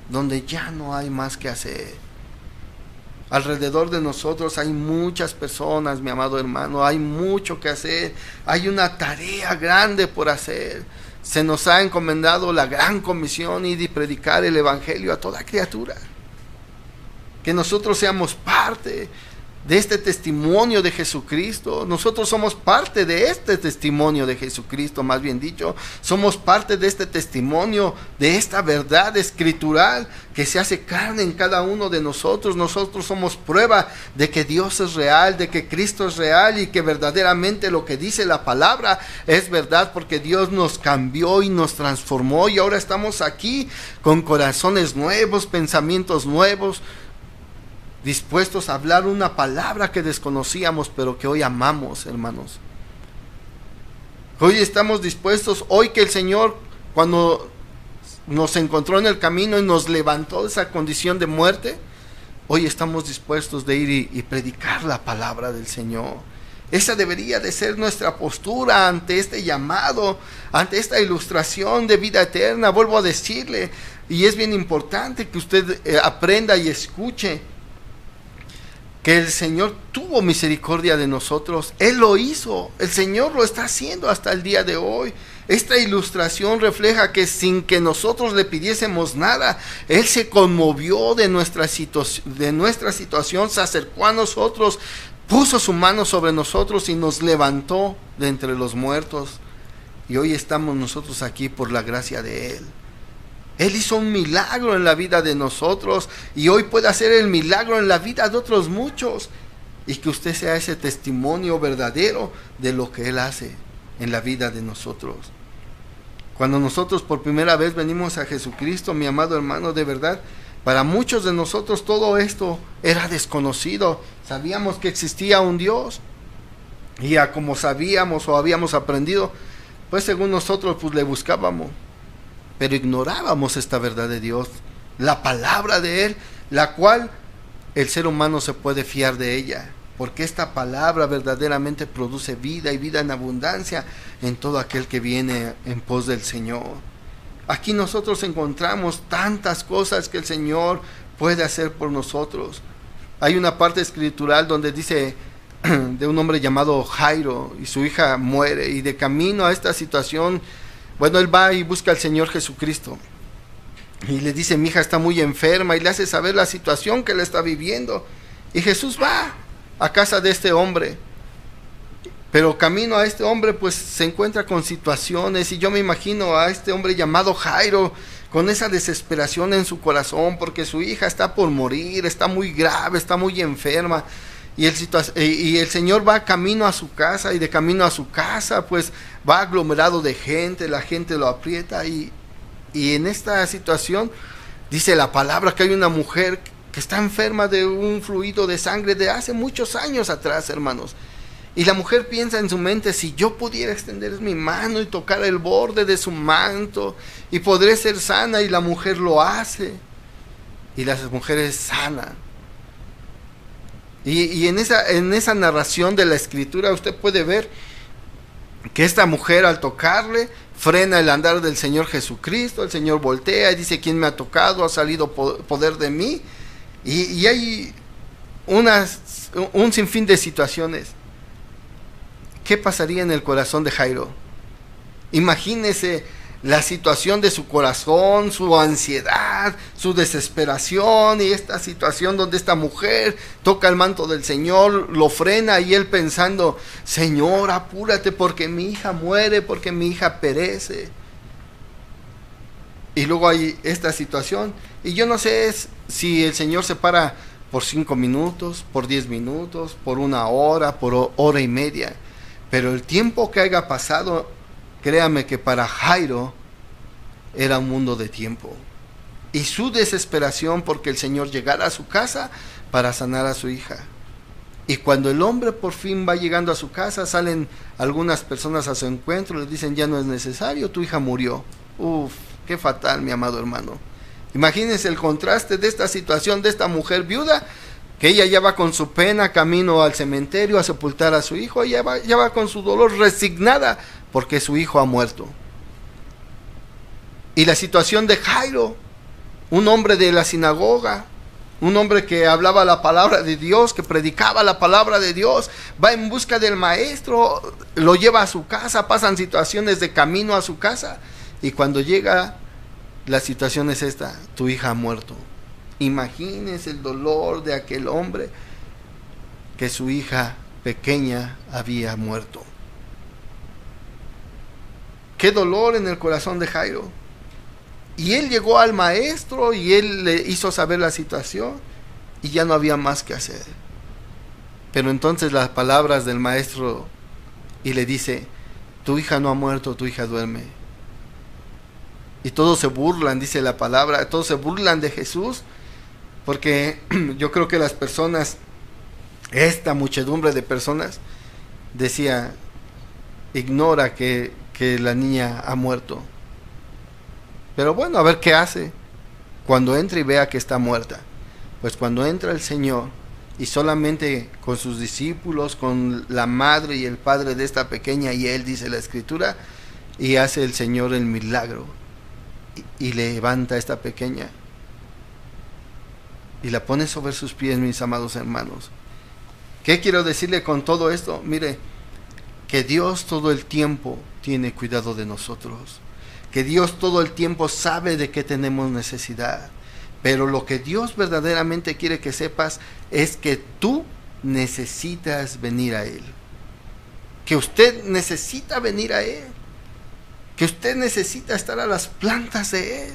donde ya no hay más que hacer. Alrededor de nosotros hay muchas personas, mi amado hermano, hay mucho que hacer, hay una tarea grande por hacer. Se nos ha encomendado la gran comisión y de predicar el Evangelio a toda criatura que nosotros seamos parte de este testimonio de Jesucristo. Nosotros somos parte de este testimonio de Jesucristo, más bien dicho. Somos parte de este testimonio, de esta verdad escritural que se hace carne en cada uno de nosotros. Nosotros somos prueba de que Dios es real, de que Cristo es real y que verdaderamente lo que dice la palabra es verdad porque Dios nos cambió y nos transformó y ahora estamos aquí con corazones nuevos, pensamientos nuevos dispuestos a hablar una palabra que desconocíamos, pero que hoy amamos, hermanos. Hoy estamos dispuestos, hoy que el Señor, cuando nos encontró en el camino y nos levantó de esa condición de muerte, hoy estamos dispuestos de ir y, predicar la palabra del Señor. Esa debería de ser nuestra postura ante este llamado, ante esta ilustración de vida eterna. Vuelvo a decirle, y es bien importante que usted eh, aprenda y escuche que el Señor tuvo misericordia de nosotros. Él lo hizo. El Señor lo está haciendo hasta el día de hoy. Esta ilustración refleja que sin que nosotros le pidiésemos nada, Él se conmovió de nuestra, de nuestra situación, se acercó a nosotros, puso su mano sobre nosotros y nos levantó de entre los muertos. Y hoy estamos nosotros aquí por la gracia de Él. Él hizo un milagro en la vida de nosotros y hoy puede hacer el milagro en la vida de otros muchos. Y que usted sea ese testimonio verdadero de lo que Él hace en la vida de nosotros. Cuando nosotros por primera vez venimos a Jesucristo, mi amado hermano, de verdad, para muchos de nosotros todo esto era desconocido. Sabíamos que existía un Dios. Y a como sabíamos o habíamos aprendido, pues según nosotros pues le buscábamos pero ignorábamos esta verdad de Dios, la palabra de Él, la cual el ser humano se puede fiar de ella, porque esta palabra verdaderamente produce vida y vida en abundancia en todo aquel que viene en pos del Señor. Aquí nosotros encontramos tantas cosas que el Señor puede hacer por nosotros. Hay una parte escritural donde dice de un hombre llamado Jairo y su hija muere y de camino a esta situación, bueno, él va y busca al Señor Jesucristo y le dice, mi hija está muy enferma y le hace saber la situación que él está viviendo. Y Jesús va a casa de este hombre. Pero camino a este hombre pues se encuentra con situaciones y yo me imagino a este hombre llamado Jairo con esa desesperación en su corazón porque su hija está por morir, está muy grave, está muy enferma. Y el, y el Señor va camino a su casa y de camino a su casa pues va aglomerado de gente, la gente lo aprieta y, y en esta situación dice la palabra que hay una mujer que está enferma de un fluido de sangre de hace muchos años atrás, hermanos. Y la mujer piensa en su mente, si yo pudiera extender mi mano y tocar el borde de su manto, y podré ser sana, y la mujer lo hace. Y la mujer es sana. Y, y en, esa, en esa narración de la escritura usted puede ver que esta mujer al tocarle frena el andar del Señor Jesucristo, el Señor voltea y dice, ¿quién me ha tocado? Ha salido poder de mí. Y, hay unas, un sinfín de situaciones. ¿Qué pasaría en el corazón de Jairo? Imagínese la situación de su corazón, su ansiedad, su desesperación y esta situación donde esta mujer toca el manto del Señor, lo frena y él pensando, Señor, apúrate porque mi hija muere, porque mi hija perece. Y luego hay esta situación. Y yo no sé si el Señor se para por cinco minutos, por diez minutos, por una hora, por hora y media. Pero el tiempo que haya pasado Créame que para Jairo era un mundo de tiempo. Y su desesperación porque el Señor llegara a su casa para sanar a su hija. Y cuando el hombre por fin va llegando a su casa, salen algunas personas a su encuentro, le dicen, ya no es necesario, tu hija murió. Uf, qué fatal, mi amado hermano. Imagínense el contraste de esta situación de esta mujer viuda, que ella ya va con su pena camino al cementerio a sepultar a su hijo, ella va, ya va con su dolor resignada porque su hijo ha muerto. Y la situación de Jairo, un hombre de la sinagoga, un hombre que hablaba la palabra de Dios, que predicaba la palabra de Dios, va en busca del maestro, lo lleva a su casa, pasan situaciones de camino a su casa y cuando llega la situación es esta, tu hija ha muerto. Imagínese el dolor de aquel hombre que su hija pequeña había muerto. Qué dolor en el corazón de Jairo. Y él llegó al maestro y él le hizo saber la situación y ya no había más que hacer. Pero entonces las palabras del maestro y le dice, tu hija no ha muerto, tu hija duerme. Y todos se burlan, dice la palabra, todos se burlan de Jesús, porque yo creo que las personas, esta muchedumbre de personas, decía, ignora que que la niña ha muerto. Pero bueno, a ver qué hace cuando entra y vea que está muerta. Pues cuando entra el Señor y solamente con sus discípulos, con la madre y el padre de esta pequeña, y él dice la escritura, y hace el Señor el milagro y, y levanta a esta pequeña y la pone sobre sus pies, mis amados hermanos. ¿Qué quiero decirle con todo esto? Mire, que Dios todo el tiempo tiene cuidado de nosotros, que Dios todo el tiempo sabe de qué tenemos necesidad. Pero lo que Dios verdaderamente quiere que sepas es que tú necesitas venir a Él. Que usted necesita venir a Él. Que usted necesita estar a las plantas de Él.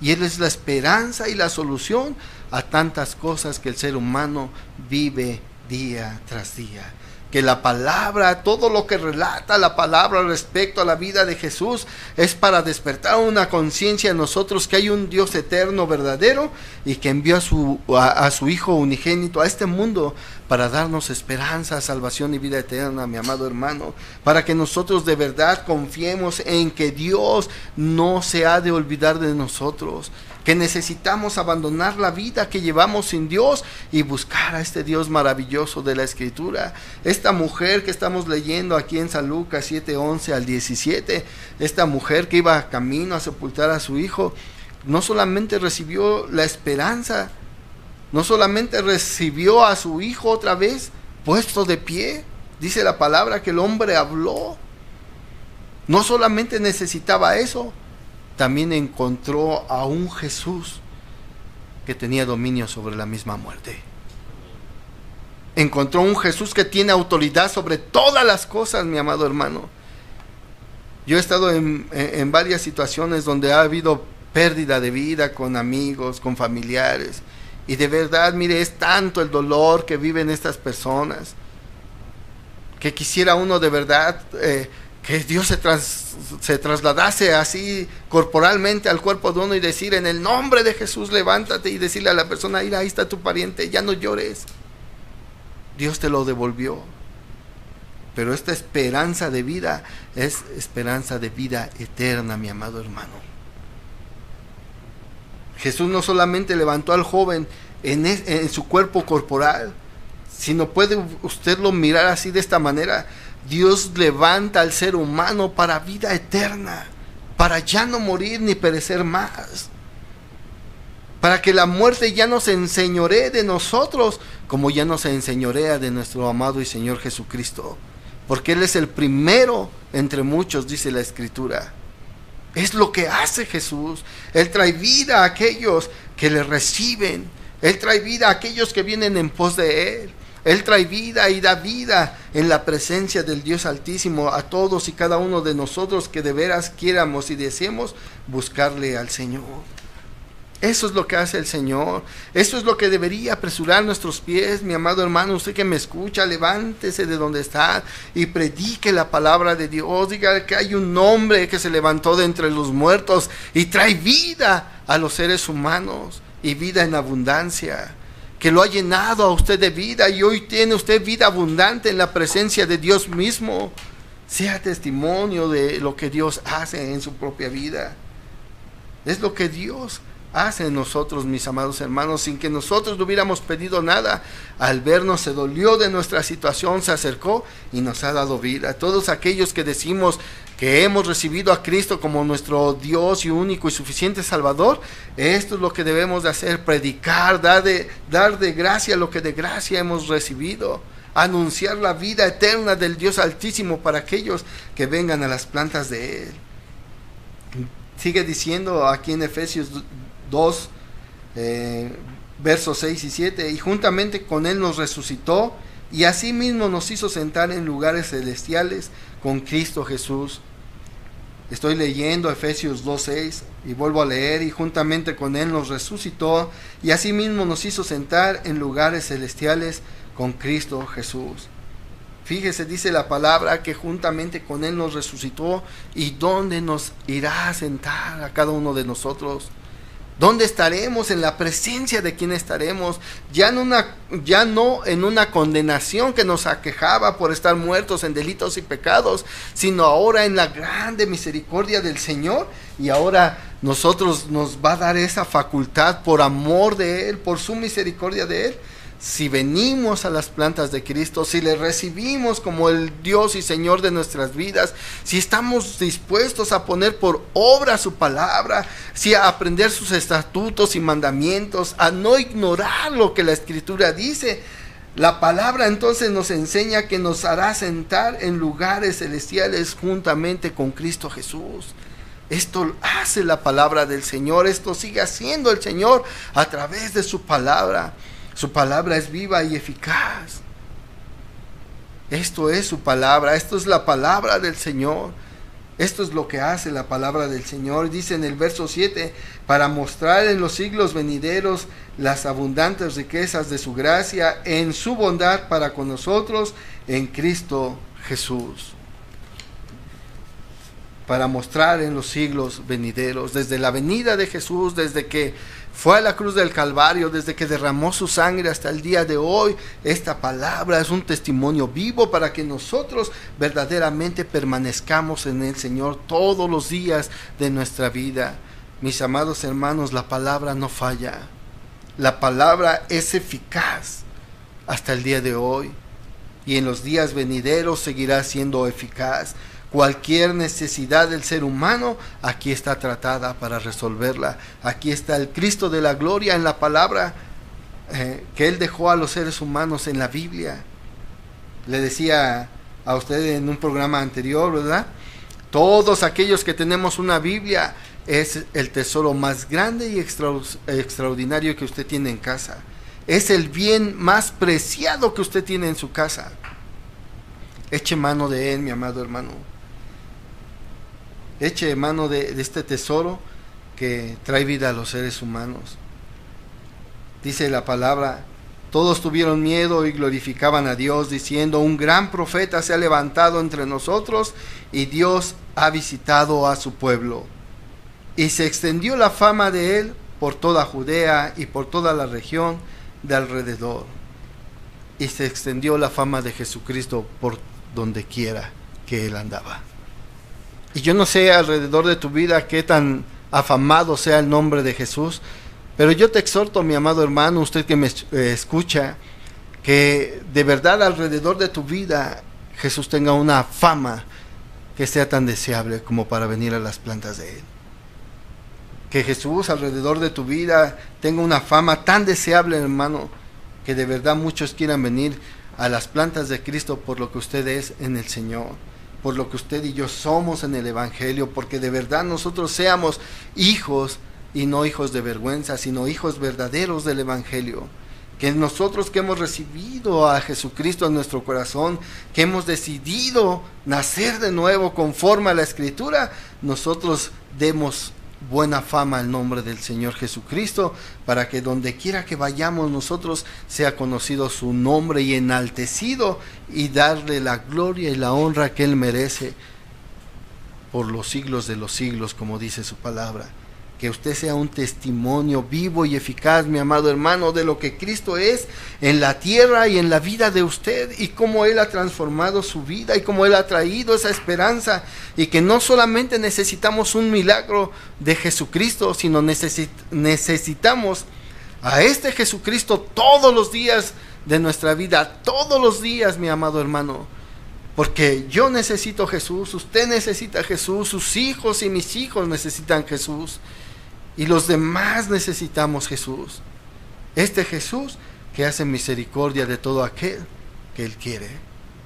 Y Él es la esperanza y la solución a tantas cosas que el ser humano vive día tras día que la palabra, todo lo que relata la palabra respecto a la vida de Jesús es para despertar una conciencia en nosotros que hay un Dios eterno, verdadero, y que envió a su, a, su Hijo unigénito a este mundo para darnos esperanza, salvación y vida eterna, mi amado hermano, para que nosotros de verdad confiemos en que Dios no se ha de olvidar de nosotros que necesitamos abandonar la vida que llevamos sin Dios y buscar a este Dios maravilloso de la Escritura. Esta mujer que estamos leyendo aquí en San Lucas 7, 11 al 17, esta mujer que iba camino a sepultar a su hijo, no solamente recibió la esperanza, no solamente recibió a su hijo otra vez, puesto de pie. Dice la palabra que el hombre habló. No solamente necesitaba eso, también encontró a un Jesús que tenía dominio sobre la misma muerte. Encontró un Jesús que tiene autoridad sobre todas las cosas, mi amado hermano. Yo he estado en, varias situaciones donde ha habido pérdida de vida con amigos, con familiares. Y de verdad, mire, es tanto el dolor que viven estas personas que quisiera uno de verdad eh, que Dios se, se trasladase así corporalmente al cuerpo de uno y decir en el nombre de Jesús levántate y decirle a la persona, ahí está tu pariente, ya no llores. Dios te lo devolvió. Pero esta esperanza de vida es esperanza de vida eterna, mi amado hermano. Jesús no solamente levantó al joven en, en su cuerpo corporal, sino puede usted lo mirar así de esta manera. Dios levanta al ser humano para vida eterna, para ya no morir ni perecer más, para que la muerte ya no se enseñoree de nosotros, como ya no se enseñorea de nuestro amado y Señor Jesucristo, porque Él es el primero entre muchos, dice la Escritura. Es lo que hace Jesús. Él trae vida a aquellos que le reciben. Él trae vida a aquellos que vienen en pos de Él. Él trae vida y da vida en la presencia del Dios Altísimo a todos y cada uno de nosotros que de veras quieramos y deseemos buscarle al Señor. Eso es lo que hace el Señor. Eso es lo que debería apresurar nuestros pies, mi amado hermano. Usted que me escucha, levántese de donde está y predique la palabra de Dios. Diga que hay un hombre que se levantó de entre los muertos y trae vida a los seres humanos y vida en abundancia que lo ha llenado a usted de vida y hoy tiene usted vida abundante en la presencia de Dios mismo. Sea testimonio de lo que Dios hace en su propia vida. Es lo que Dios hace en nosotros, mis amados hermanos, sin que nosotros le hubiéramos pedido nada. Al vernos se dolió de nuestra situación, se acercó y nos ha dado vida. Todos aquellos que decimos que hemos recibido a Cristo como nuestro Dios y único y suficiente Salvador, esto es lo que debemos de hacer, predicar, dar de, dar de gracia lo que de gracia hemos recibido, anunciar la vida eterna del Dios Altísimo para aquellos que vengan a las plantas de Él. Sigue diciendo aquí en Efesios 2, eh, versos 6 y 7, y juntamente con Él nos resucitó y asimismo nos hizo sentar en lugares celestiales con Cristo Jesús Estoy leyendo Efesios 2.6 y vuelvo a leer y juntamente con Él nos resucitó y asimismo nos hizo sentar en lugares celestiales con Cristo Jesús. Fíjese, dice la palabra que juntamente con Él nos resucitó y dónde nos irá a sentar a cada uno de nosotros. ¿Dónde estaremos? En la presencia de quien estaremos. Ya, en una, ya no en una condenación que nos aquejaba por estar muertos en delitos y pecados, sino ahora en la grande misericordia del Señor. Y ahora nosotros nos va a dar esa facultad por amor de Él, por su misericordia de Él, si venimos a las plantas de Cristo, si le recibimos como el Dios y Señor de nuestras vidas, si estamos dispuestos a poner por obra su palabra, si a aprender sus estatutos y mandamientos, a no ignorar lo que la Escritura dice, la palabra entonces nos enseña que nos hará sentar en lugares celestiales juntamente con Cristo Jesús. Esto hace la palabra del Señor, esto sigue haciendo el Señor a través de su palabra. Su palabra es viva y eficaz. Esto es su palabra, esto es la palabra del Señor. Esto es lo que hace la palabra del Señor. Dice en el verso 7, para mostrar en los siglos venideros las abundantes riquezas de su gracia en su bondad para con nosotros en Cristo Jesús. Para mostrar en los siglos venideros, desde la venida de Jesús, desde que fue a la cruz del Calvario desde que derramó su sangre hasta el día de hoy. Esta palabra es un testimonio vivo para que nosotros verdaderamente permanezcamos en el Señor todos los días de nuestra vida. Mis amados hermanos, la palabra no falla. La palabra es eficaz hasta el día de hoy y en los días venideros seguirá siendo eficaz. Cualquier necesidad del ser humano, aquí está tratada para resolverla. Aquí está el Cristo de la gloria en la palabra eh, que Él dejó a los seres humanos en la Biblia. le decía a usted en un programa anterior, ¿verdad? Todos aquellos que tenemos una Biblia es el tesoro más grande y extraordinario que usted tiene en casa. Es el bien más preciado que usted tiene en su casa. Eche mano de él, mi amado hermano. Eche mano de, este tesoro que trae vida a los seres humanos. Dice la palabra, todos tuvieron miedo y glorificaban a Dios, diciendo, un gran profeta se ha levantado entre nosotros y Dios ha visitado a su pueblo. Y se extendió la fama de él por toda Judea y por toda la región de alrededor. Y se extendió la fama de Jesucristo por donde quiera que él andaba. Y yo no sé alrededor de tu vida qué tan afamado sea el nombre de Jesús, pero yo te exhorto, mi amado hermano, usted que me eh, escucha, que de verdad alrededor de tu vida Jesús tenga una fama que sea tan deseable como para venir a las plantas de Él. Que Jesús alrededor de tu vida tenga una fama tan deseable, hermano, que de verdad muchos quieran venir a las plantas de Cristo por lo que usted es en el Señor, por lo que usted y yo somos en el Evangelio, porque de verdad nosotros seamos hijos y no hijos de vergüenza, sino hijos verdaderos del Evangelio. Que nosotros que hemos recibido a Jesucristo en nuestro corazón, que hemos decidido nacer de nuevo conforme a la Escritura, nosotros demos buena fama al nombre del Señor Jesucristo, para que donde quiera que vayamos nosotros sea conocido su nombre y enaltecido y darle la gloria y la honra que Él merece por los siglos de los siglos, como dice su palabra que usted sea un testimonio vivo y eficaz, mi amado hermano, de lo que Cristo es en la tierra y en la vida de usted y cómo Él ha transformado su vida y cómo Él ha traído esa esperanza y que no solamente necesitamos un milagro de Jesucristo, sino necesitamos a este Jesucristo todos los días de nuestra vida, todos los días, mi amado hermano. Porque yo necesito Jesús, usted necesita Jesús, sus hijos y mis hijos necesitan Jesús. Y los demás necesitamos Jesús. Este Jesús que hace misericordia de todo aquel que Él quiere.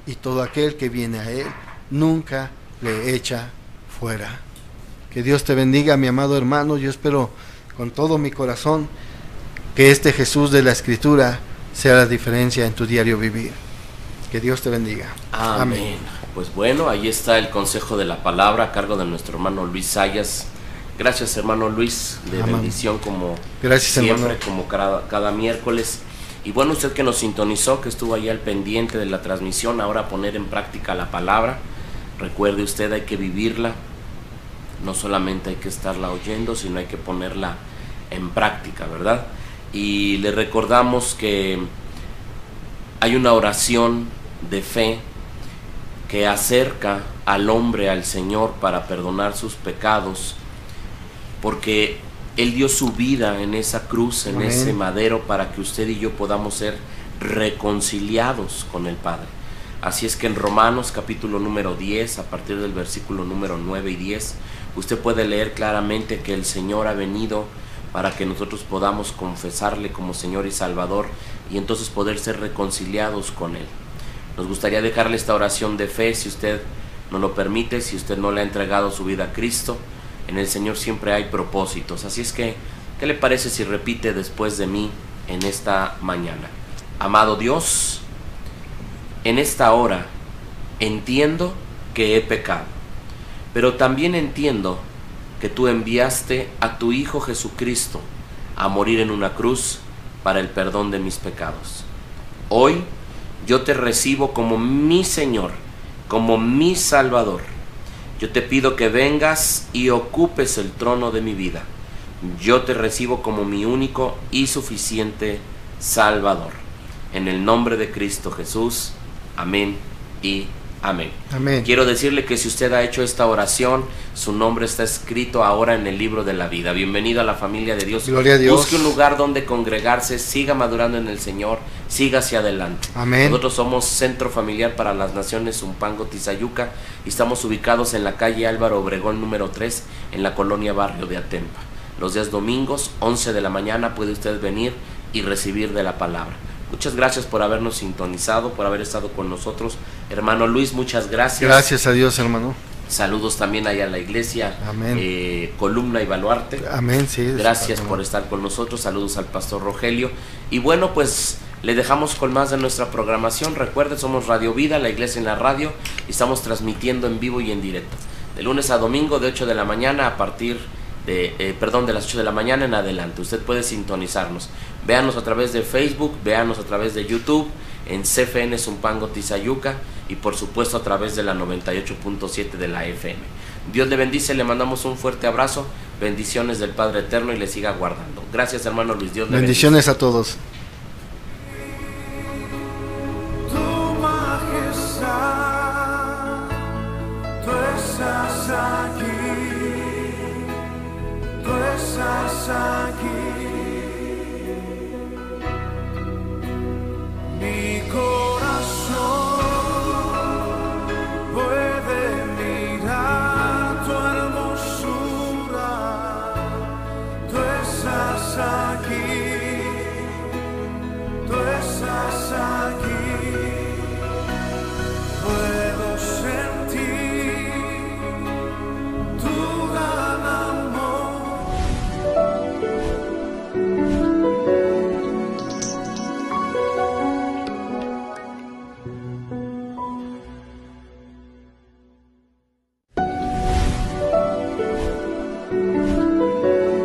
Y todo aquel que viene a Él nunca le echa fuera. Que Dios te bendiga, mi amado hermano. Yo espero con todo mi corazón que este Jesús de la Escritura sea la diferencia en tu diario vivir. Que Dios te bendiga. Amén. Pues bueno, ahí está el consejo de la palabra a cargo de nuestro hermano Luis Sayas Gracias, hermano Luis, de bendición como siempre, como cada, miércoles. Y bueno, usted que nos sintonizó, que estuvo ahí al pendiente de la transmisión, ahora poner en práctica la palabra. Recuerde usted, hay que vivirla. No solamente hay que estarla oyendo, sino hay que ponerla en práctica, ¿verdad? Y le recordamos que hay una oración de fe que acerca al hombre al Señor para perdonar sus pecados porque Él dio su vida en esa cruz, en ese madero, para que usted y yo podamos ser reconciliados con el Padre. Así es que en Romanos capítulo número 10, a partir del versículo número 9 y 10, usted puede leer claramente que el Señor ha venido para que nosotros podamos confesarle como Señor y Salvador y entonces poder ser reconciliados con Él. Nos gustaría dejarle esta oración de fe, si usted no lo permite, si usted no le ha entregado su vida a Cristo, en el Señor siempre hay propósitos. Así es que, ¿qué le parece si repite después de mí en esta mañana? Amado Dios, en esta hora entiendo que he pecado, pero también entiendo que tú enviaste a tu Hijo Jesucristo a morir en una cruz para el perdón de mis pecados. Hoy yo te recibo como mi Señor, como mi Salvador yo te pido que vengas y ocupes el trono de mi vida. Yo te recibo como mi único y suficiente Salvador. En el nombre de Cristo Jesús. Amén y Amén. Quiero decirle que si usted ha hecho esta oración, su nombre está escrito ahora en el libro de la vida. Bienvenido a la familia de Dios. Gloria a Dios. Busque un lugar donde congregarse, siga madurando en el Señor, siga hacia adelante. Amén. Nosotros somos Centro Familiar para las Naciones Umpango Tizayuca y estamos ubicados en la calle Álvaro Obregón número 3 en la colonia Barrio de Atempa. Los días domingos, 11 de la mañana, puede usted venir y recibir de la palabra. Muchas gracias por habernos sintonizado, por haber estado con nosotros. Hermano Luis, muchas gracias. Gracias a Dios, hermano. Saludos también allá a la iglesia, Amén. eh, Columna y Baluarte. Amén, sí. Gracias por estar con nosotros. Saludos al pastor Rogelio. Y bueno, pues le dejamos con más de nuestra programación. Recuerde, somos Radio Vida, la iglesia en la radio, y estamos transmitiendo en vivo y en directo. De lunes a domingo, de 8 de la mañana a partir de, eh, perdón, de las 8 de la mañana en adelante. Usted puede sintonizarnos. Véanos a través de Facebook, véanos a través de YouTube, en CFN Zumpango Tizayuca y por supuesto a través de la 98.7 de la FM. Dios le bendice, le mandamos un fuerte abrazo, bendiciones del Padre Eterno y le siga guardando. Gracias hermano Luis, Dios le Bendiciones a todos. Tu majestad, aquí, tú estás